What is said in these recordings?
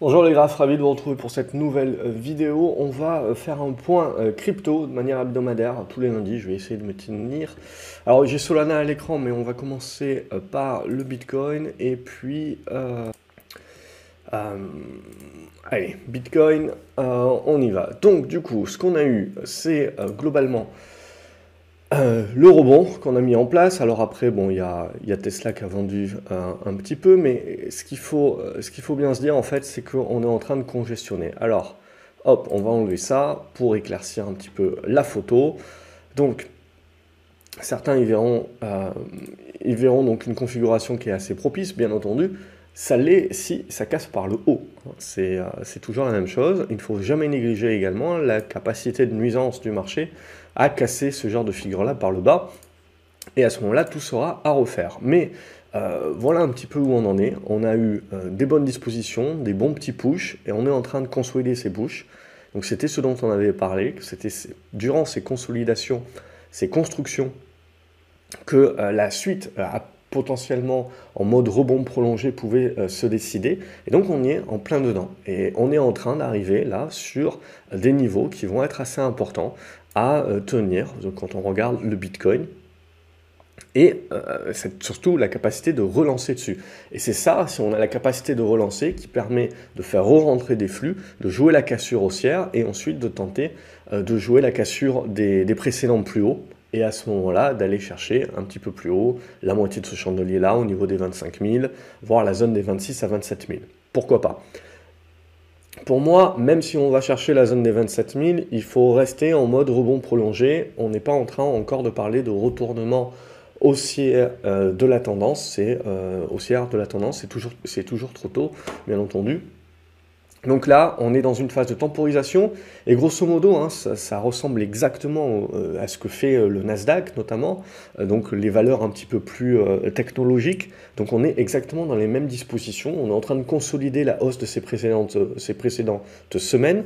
Bonjour les graphes, ravi de vous retrouver pour cette nouvelle euh, vidéo. On va euh, faire un point euh, crypto de manière hebdomadaire tous les lundis. Je vais essayer de me tenir. Alors j'ai Solana à l'écran, mais on va commencer par le Bitcoin et puis allez, Bitcoin, on y va. Donc du coup, ce qu'on a eu, c'est globalement euh, le rebond qu'on a mis en place, alors après, bon, il y a, Tesla qui a vendu un, petit peu, mais ce qu'il faut, euh, faut bien se dire, en fait, c'est qu'on est en train de congestionner. Alors, hop, on va enlever ça pour éclaircir un petit peu la photo. Donc, certains, ils verront, euh, verront donc une configuration qui est assez propice, bien entendu. Ça l'est si ça casse par le haut. C'est toujours la même chose. Il ne faut jamais négliger également la capacité de nuisance du marché à casser ce genre de figure-là par le bas. Et à ce moment-là, tout sera à refaire. Mais euh, voilà un petit peu où on en est. On a eu euh, des bonnes dispositions, des bons petits pushs, et on est en train de consolider ces pushs. Donc c'était ce dont on avait parlé, c'était durant ces consolidations, ces constructions, que euh, la suite a potentiellement en mode rebond prolongé pouvait se décider. Et donc on est en plein dedans. Et on est en train d'arriver là sur des niveaux qui vont être assez importants à euh, tenir quand on regarde le Bitcoin. Et euh, c'est surtout la capacité de relancer dessus. Et c'est ça, si on a la capacité de relancer, qui permet de faire re-rentrer des flux, de jouer la cassure haussière et ensuite de tenter euh, de jouer la cassure des, des précédents plus hauts. Et à ce moment-là, d'aller chercher un petit peu plus haut la moitié de ce chandelier-là au niveau des 25 000, voire la zone des 26 à 27 000. Pourquoi pas? Pour moi, même si on va chercher la zone des 27 000, il faut rester en mode rebond prolongé. On n'est pas en train encore de parler de retournement haussier euh, de la tendance. C'est euh, haussière de la tendance, c'est toujours trop tôt, bien entendu. Donc là, on est dans une phase de temporisation et grosso modo, hein, ça, ressemble exactement euh, à ce que fait euh, le Nasdaq notamment, euh, donc les valeurs un petit peu plus technologiques. Donc on est exactement dans les mêmes dispositions. On est en train de consolider la hausse de ces précédentes, ces précédentes semaines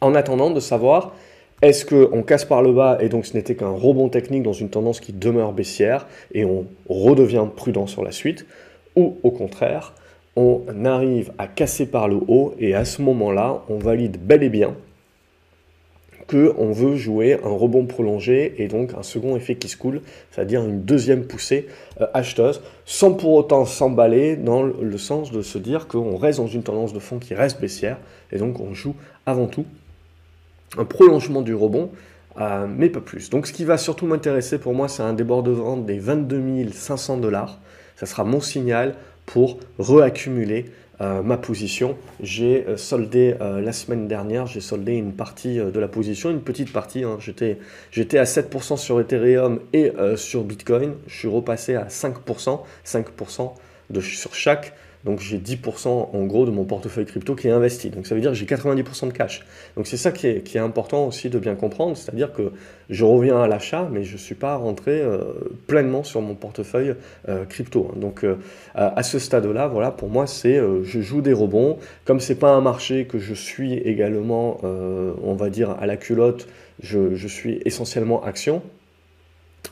en attendant de savoir est-ce qu'on casse par le bas et donc ce n'était qu'un rebond technique dans une tendance qui demeure baissière et on redevient prudent sur la suite ou au contraire on arrive à casser par le haut et à ce moment-là, on valide bel et bien qu'on veut jouer un rebond prolongé et donc un second effet qui se coule, c'est-à-dire une deuxième poussée euh, acheteuse, sans pour autant s'emballer dans le sens de se dire qu'on reste dans une tendance de fond qui reste baissière et donc on joue avant tout un prolongement du rebond, euh, mais pas plus. Donc ce qui va surtout m'intéresser pour moi, c'est un débordement des 22 500 dollars. Ça sera mon signal pour reaccumuler euh, ma position. J'ai euh, soldé euh, la semaine dernière, j'ai soldé une partie de la position, une petite partie. Hein. J'étais à 7% sur Ethereum et sur Bitcoin. Je suis repassé à 5%, 5% de, sur chaque. Donc j'ai 10% en gros de mon portefeuille crypto qui est investi. Donc ça veut dire que j'ai 90% de cash. Donc c'est ça qui est, important aussi de bien comprendre. C'est-à-dire que je reviens à l'achat, mais je ne suis pas rentré euh, pleinement sur mon portefeuille euh, crypto. Hein. Donc euh, à ce stade-là, voilà, pour moi, c'est je joue des rebonds. Comme c'est pas un marché que je suis également, on va dire, à la culotte, je, je suis essentiellement action.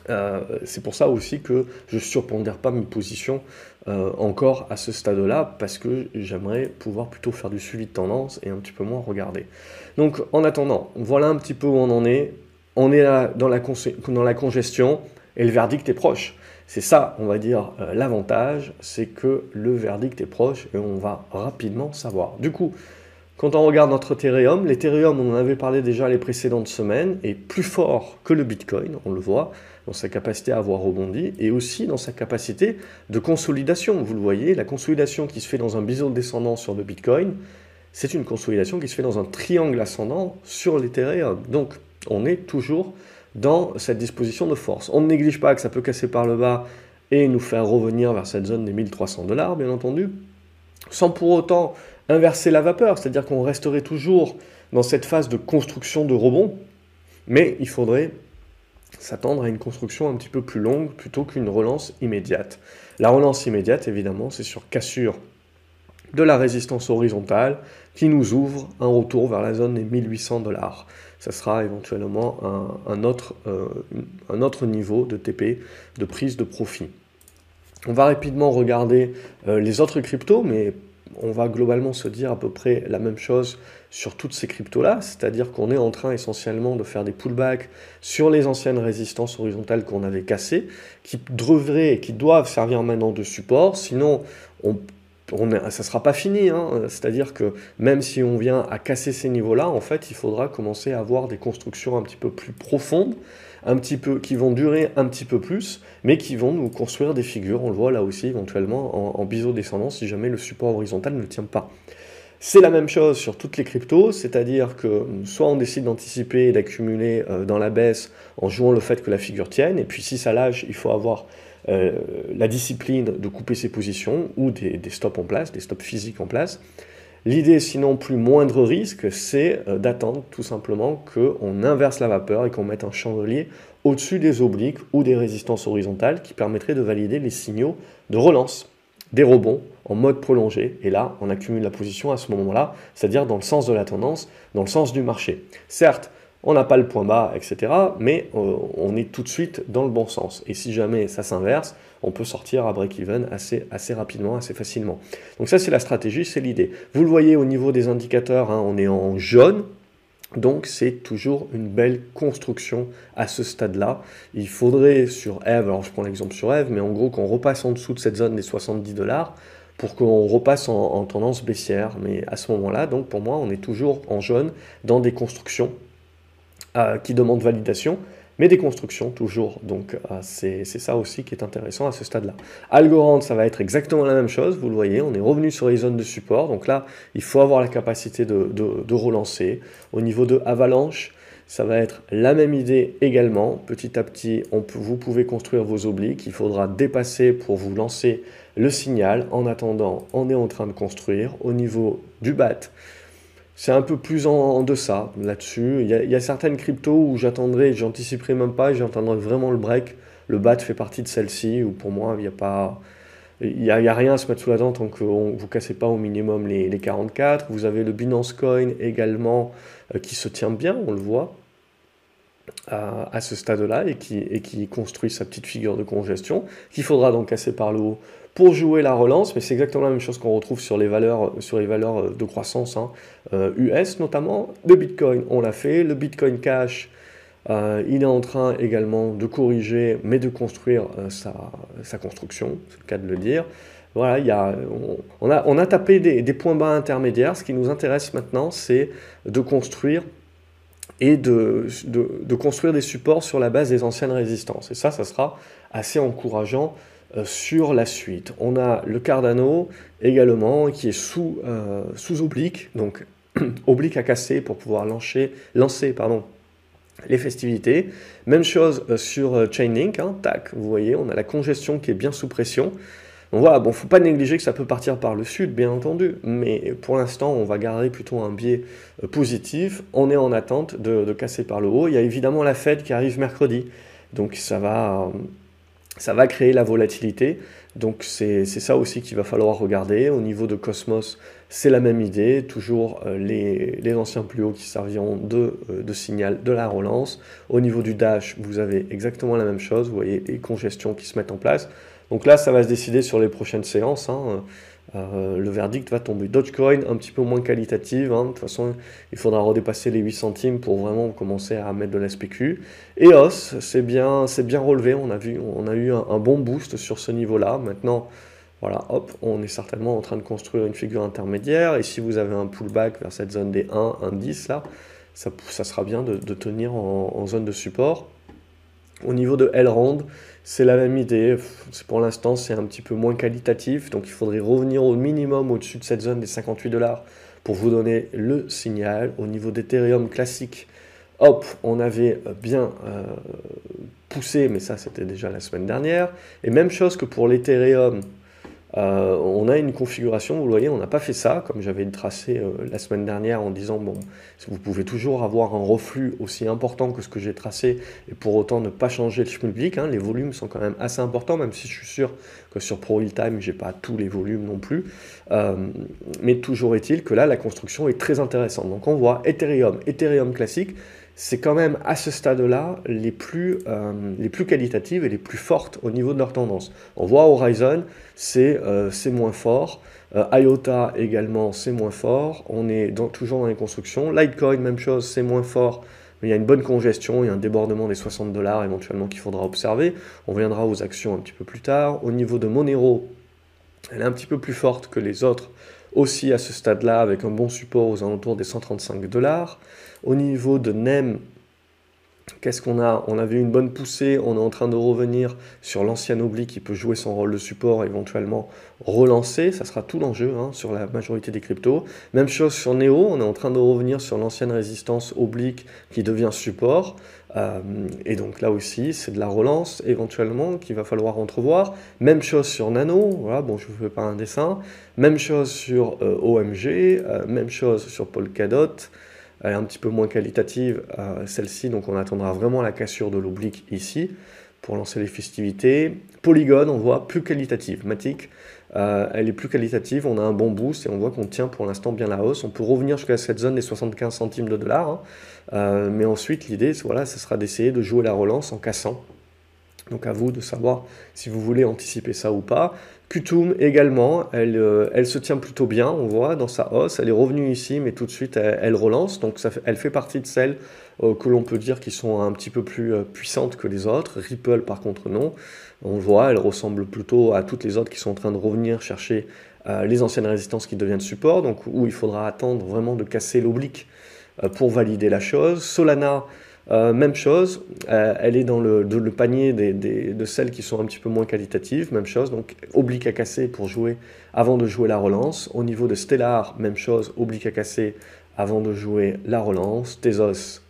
Euh, c'est pour ça aussi que je ne surpondère pas mes positions euh, encore à ce stade-là, parce que j'aimerais pouvoir plutôt faire du suivi de tendance et un petit peu moins regarder. Donc en attendant, voilà un petit peu où on en est. On est là dans la, dans la congestion et le verdict est proche. C'est ça, on va dire, euh, l'avantage, c'est que le verdict est proche et on va rapidement savoir. Du coup, quand on regarde notre Ethereum, l'Ethereum, on en avait parlé déjà les précédentes semaines, est plus fort que le Bitcoin, on le voit, dans sa capacité à avoir rebondi, et aussi dans sa capacité de consolidation. Vous le voyez, la consolidation qui se fait dans un bison descendant sur le Bitcoin, c'est une consolidation qui se fait dans un triangle ascendant sur l'Ethereum. Donc, on est toujours dans cette disposition de force. On ne néglige pas que ça peut casser par le bas et nous faire revenir vers cette zone des 1300 dollars, bien entendu, sans pour autant inverser la vapeur, c'est-à-dire qu'on resterait toujours dans cette phase de construction de rebond, mais il faudrait s'attendre à une construction un petit peu plus longue plutôt qu'une relance immédiate. La relance immédiate, évidemment, c'est sur cassure de la résistance horizontale qui nous ouvre un retour vers la zone des 1800 dollars. Ça sera éventuellement un, autre, euh, autre niveau de TP, de prise de profit. On va rapidement regarder euh, les autres cryptos, mais on va globalement se dire à peu près la même chose sur toutes ces cryptos-là, c'est-à-dire qu'on est en train essentiellement de faire des pullbacks sur les anciennes résistances horizontales qu'on avait cassées, qui devraient et qui doivent servir maintenant de support, sinon on, on, ça ne sera pas fini, hein. c'est-à-dire que même si on vient à casser ces niveaux-là, en fait, il faudra commencer à avoir des constructions un petit peu plus profondes, un petit peu, qui vont durer un petit peu plus, mais qui vont nous construire des figures, on le voit là aussi éventuellement en, en biseau-descendant si jamais le support horizontal ne tient pas. C'est la même chose sur toutes les cryptos, c'est-à-dire que soit on décide d'anticiper et d'accumuler euh, dans la baisse en jouant le fait que la figure tienne, et puis si ça lâche, il faut avoir euh, la discipline de couper ses positions ou des, stops en place, des stops physiques en place. L'idée, sinon plus moindre risque, c'est euh, d'attendre tout simplement qu'on inverse la vapeur et qu'on mette un chandelier au-dessus des obliques ou des résistances horizontales qui permettraient de valider les signaux de relance des rebonds en mode prolongé. Et là, on accumule la position à ce moment-là, c'est-à-dire dans le sens de la tendance, dans le sens du marché. Certes, on n'a pas le point bas, etc., mais euh, on est tout de suite dans le bon sens. Et si jamais ça s'inverse, on peut sortir à break-even assez, assez rapidement, assez facilement. Donc ça, c'est la stratégie, c'est l'idée. Vous le voyez au niveau des indicateurs, hein, on est en jaune, donc c'est toujours une belle construction à ce stade-là. Il faudrait sur Eve, alors je prends l'exemple sur Eve, mais en gros qu'on repasse en dessous de cette zone des 70 dollars pour qu'on repasse en, tendance baissière. Mais à ce moment-là, donc pour moi, on est toujours en jaune dans des constructions euh, qui demandent validation mais des constructions toujours. Donc euh, c'est ça aussi qui est intéressant à ce stade-là. Algorand, ça va être exactement la même chose, vous le voyez, on est revenu sur les zones de support, donc là, il faut avoir la capacité de, de, relancer. Au niveau de Avalanche, ça va être la même idée également. Petit à petit, on vous pouvez construire vos obliques. Il faudra dépasser pour vous lancer le signal. En attendant, on est en train de construire. Au niveau du BAT, c'est un peu plus en, deçà là-dessus. Il, y, a certaines cryptos où j'attendrai, j'anticiperai même pas, j'attendrai vraiment le break. Le BAT fait partie de celle-ci, où pour moi, il n'y a pas... Il n'y a, rien à se mettre sous la dent tant que vous ne cassez pas au minimum les, les, 44. Vous avez le Binance Coin également euh, qui se tient bien, on le voit, à, ce stade-là et qui, et qui construit sa petite figure de congestion, qu'il faudra donc casser par le haut pour jouer la relance, mais c'est exactement la même chose qu'on retrouve sur les valeurs, sur les valeurs de croissance hein, US euh, notamment. Le Bitcoin, on l'a fait. Le Bitcoin Cash, euh, il est en train également de corriger, mais de construire euh, sa, construction, c'est le cas de le dire. Voilà, y a, on, a, on a tapé des, points bas intermédiaires. Ce qui nous intéresse maintenant, c'est de construire et de, de, construire des supports sur la base des anciennes résistances. Et ça, ça sera assez encourageant euh, sur la suite. On a le Cardano également qui est sous, euh, sous oblique, donc oblique à casser pour pouvoir lancer, lancer pardon, les festivités. Même chose euh, sur Chainlink, hein, tac, vous voyez, on a la congestion qui est bien sous pression. Donc voilà, bon, faut pas négliger que ça peut partir par le sud, bien entendu, mais pour l'instant, on va garder plutôt un biais positif. On est en attente de, casser par le haut. Il y a évidemment la Fed qui arrive mercredi, donc ça va, ça va créer la volatilité. Donc c'est ça aussi qu'il va falloir regarder. Au niveau de Cosmos, c'est la même idée. Toujours euh, les, les, anciens plus hauts qui serviront de, euh, de, signal de la relance. Au niveau du Dash, vous avez exactement la même chose. Vous voyez les congestions qui se mettent en place. Donc là, ça va se décider sur les prochaines séances. Hein. Euh, le verdict va tomber. Dogecoin, un petit peu moins qualitative. Hein. De toute façon, il faudra redépasser les 8 centimes pour vraiment commencer à mettre de la spécu. EOS, c'est bien, bien relevé. On a, eu un, bon boost sur ce niveau-là. Maintenant, voilà, hop, on est certainement en train de construire une figure intermédiaire. Et si vous avez un pullback vers cette zone des 1, 1, 10, là, ça, sera bien de, tenir en, en, zone de support. Au niveau de Elrond, c'est la même idée. Pour l'instant, c'est un petit peu moins qualitatif. Donc, il faudrait revenir au minimum au-dessus de cette zone des 58 dollars pour vous donner le signal. Au niveau d'Ethereum classique, hop, on avait bien euh, poussé, mais ça, c'était déjà la semaine dernière. Et même chose que pour l'Ethereum euh, on a une configuration, vous voyez, on n'a pas fait ça, comme j'avais tracé euh, la semaine dernière en disant, bon, vous pouvez toujours avoir un reflux aussi important que ce que j'ai tracé, et pour autant ne pas changer le schmilblick, hein, les volumes sont quand même assez importants, même si je suis sûr que sur Pro Time, j'ai pas tous les volumes non plus, euh, mais toujours est-il que là, la construction est très intéressante. Donc on voit Ethereum, Ethereum classique, c'est quand même à ce stade-là les, plus, euh, les plus qualitatives et les plus fortes au niveau de leur tendance. On voit Horizon, c'est euh, moins fort. Euh, IOTA également, c'est moins fort. On est toujours dans les constructions. Litecoin, même chose, c'est moins fort. Mais il y a une bonne congestion, il y a un débordement des 60 dollars éventuellement qu'il faudra observer. On reviendra aux actions un petit peu plus tard. Au niveau de Monero, elle est un petit peu plus forte que les autres aussi à ce stade-là avec un bon support aux alentours des 135 dollars. Au niveau de NEM, Qu'est-ce qu'on a? On avait une bonne poussée, on est en train de revenir sur l'ancien oblique qui peut jouer son rôle de support, éventuellement relancer, ça sera tout l'enjeu hein, sur la majorité des cryptos. Même chose sur Neo, on est en train de revenir sur l'ancienne résistance oblique qui devient support. Euh, et donc là aussi, c'est de la relance éventuellement qu'il va falloir entrevoir. Même chose sur Nano, voilà, bon, je ne vous fais pas un dessin. Même chose sur euh, OMG, euh, même chose sur Polkadot elle est un petit peu moins qualitative, celle-ci, donc on attendra vraiment la cassure de l'oblique ici pour lancer les festivités. Polygon, on voit plus qualitative. Matic, euh, elle est plus qualitative, on a un bon boost et on voit qu'on tient pour l'instant bien la hausse. On peut revenir jusqu'à cette zone des 75 centimes de dollars, hein. euh, mais ensuite l'idée, voilà, ce sera d'essayer de jouer la relance en cassant. Donc à vous de savoir si vous voulez anticiper ça ou pas. Qtum également, elle, euh, elle, se tient plutôt bien, on voit, dans sa hausse. Elle est revenue ici, mais tout de suite, elle, relance. Donc elle fait partie de celles que l'on peut dire qui sont un petit peu plus puissantes que les autres. Ripple, par contre, non. On voit, elle ressemble plutôt à toutes les autres qui sont en train de revenir chercher les anciennes résistances qui deviennent support, donc où il faudra attendre vraiment de casser l'oblique pour valider la chose. Solana, euh, même chose, euh, elle est dans le, panier de celles qui sont un petit peu moins qualitatives, même chose, donc oblique à casser pour jouer avant de jouer la relance. Au niveau de Stellar, même chose, oblique à casser avant de jouer la relance. Tezos,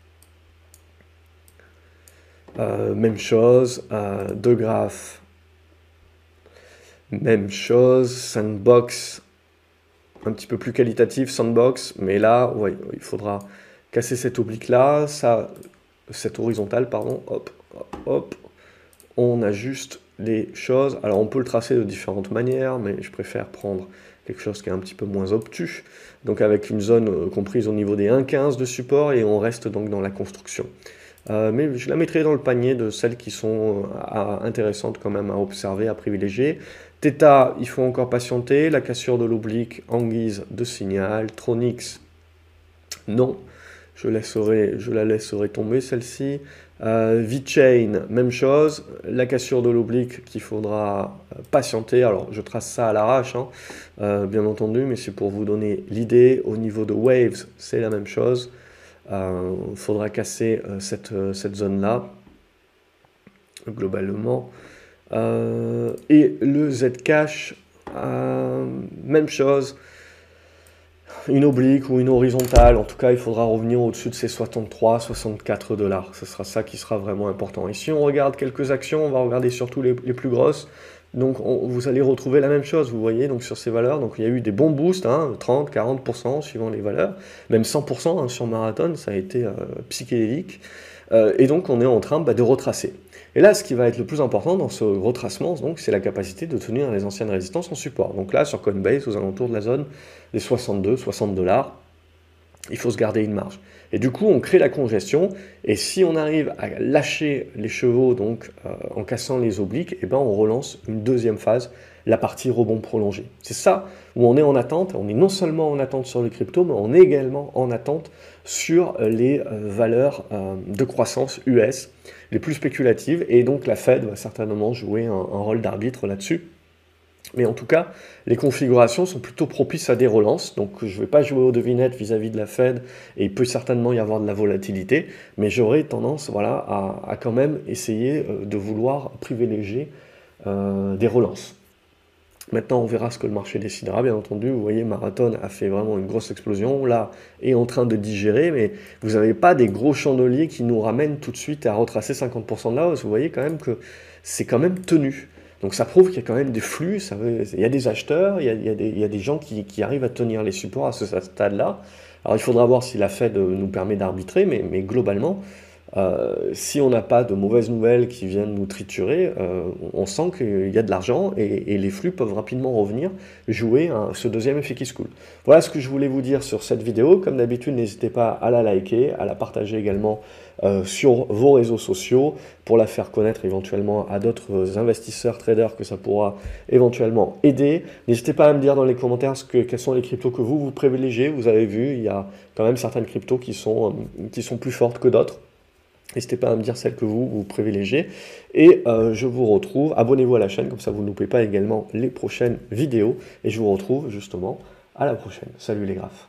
euh, même chose. De Graph, même chose. Sandbox, un petit peu plus qualitatif, Sandbox, mais là, il faudra casser cette oblique là, ça cette horizontale, pardon, hop, hop, on ajuste les choses. Alors on peut le tracer de différentes manières, mais je préfère prendre quelque chose qui est un petit peu moins obtus, donc avec une zone euh, comprise au niveau des 1,15 de support, et on reste donc dans la construction. Euh, mais je la mettrai dans le panier de celles qui sont euh, intéressantes quand même à observer, à privilégier. Theta, il faut encore patienter. La cassure de l'oblique en guise de signal. Tronix, non je, laisserai, je la laisserai tomber celle-ci. Euh, V-Chain, même chose, la cassure de l'oblique qu'il faudra euh, patienter. Alors je trace ça à l'arrache, hein, bien entendu, mais c'est pour vous donner l'idée. Au niveau de Waves, c'est la même chose. Il faudra casser cette, cette zone-là, globalement. et le Zcash, même chose une oblique ou une horizontale. En tout cas, il faudra revenir au-dessus de ces 63, 64 dollars. Ce sera ça qui sera vraiment important. Et si on regarde quelques actions, on va regarder surtout les, plus grosses. Donc vous allez retrouver la même chose, vous voyez, donc sur ces valeurs. Donc il y a eu des bons boosts, hein, 30, 40% suivant les valeurs, même 100% hein, sur marathon, ça a été euh, psychédélique. Euh, et donc on est en train bah, de retracer. Et là, ce qui va être le plus important dans ce retracement, c'est la capacité de tenir les anciennes résistances en support. Donc là, sur Coinbase, aux alentours de la zone des 62, 60 dollars, il faut se garder une marge. Et du coup, on crée la congestion, et si on arrive à lâcher les chevaux donc euh, en cassant les obliques, et eh ben on relance une deuxième phase, la partie rebond prolongé. C'est ça où on est en attente. On est non seulement en attente sur les cryptos, mais on est également en attente sur les euh, valeurs euh, de croissance US les plus spéculatives. Et donc la Fed va certainement jouer un, rôle d'arbitre là-dessus. Mais en tout cas, les configurations sont plutôt propices à des relances. Donc je ne vais pas jouer aux devinettes vis-à-vis de la Fed et il peut certainement y avoir de la volatilité. Mais j'aurais tendance voilà, à, quand même essayer euh, de vouloir privilégier des relances. Maintenant, on verra ce que le marché décidera, bien entendu. Vous voyez, Marathon a fait vraiment une grosse explosion. Là, est en train de digérer, mais vous n'avez pas des gros chandeliers qui nous ramènent tout de suite à retracer 50% de la hausse. Vous voyez quand même que c'est quand même tenu. Donc ça prouve qu'il y a quand même des flux, il y a des acheteurs, il y a, des, gens qui, arrivent à tenir les supports à ce stade-là. Alors il faudra voir si la Fed nous permet d'arbitrer, mais globalement, euh, si on n'a pas de mauvaises nouvelles qui viennent nous triturer, euh, on sent qu'il y a de l'argent et, les flux peuvent rapidement revenir jouer ce deuxième effet qui se coule. Voilà ce que je voulais vous dire sur cette vidéo. Comme d'habitude, n'hésitez pas à la liker, à la partager également euh, sur vos réseaux sociaux pour la faire connaître éventuellement à d'autres investisseurs, traders que ça pourra éventuellement aider. N'hésitez pas à me dire dans les commentaires ce que, quels sont les cryptos que vous vous privilégiez. Vous avez vu, il y a quand même certaines cryptos qui sont, qui sont plus fortes que d'autres. N'hésitez pas à me dire celle que vous, vous privilégiez. Et euh, je vous retrouve, abonnez-vous à la chaîne, comme ça vous ne loupez pas également les prochaines vidéos. Et je vous retrouve justement à la prochaine. Salut les graphes.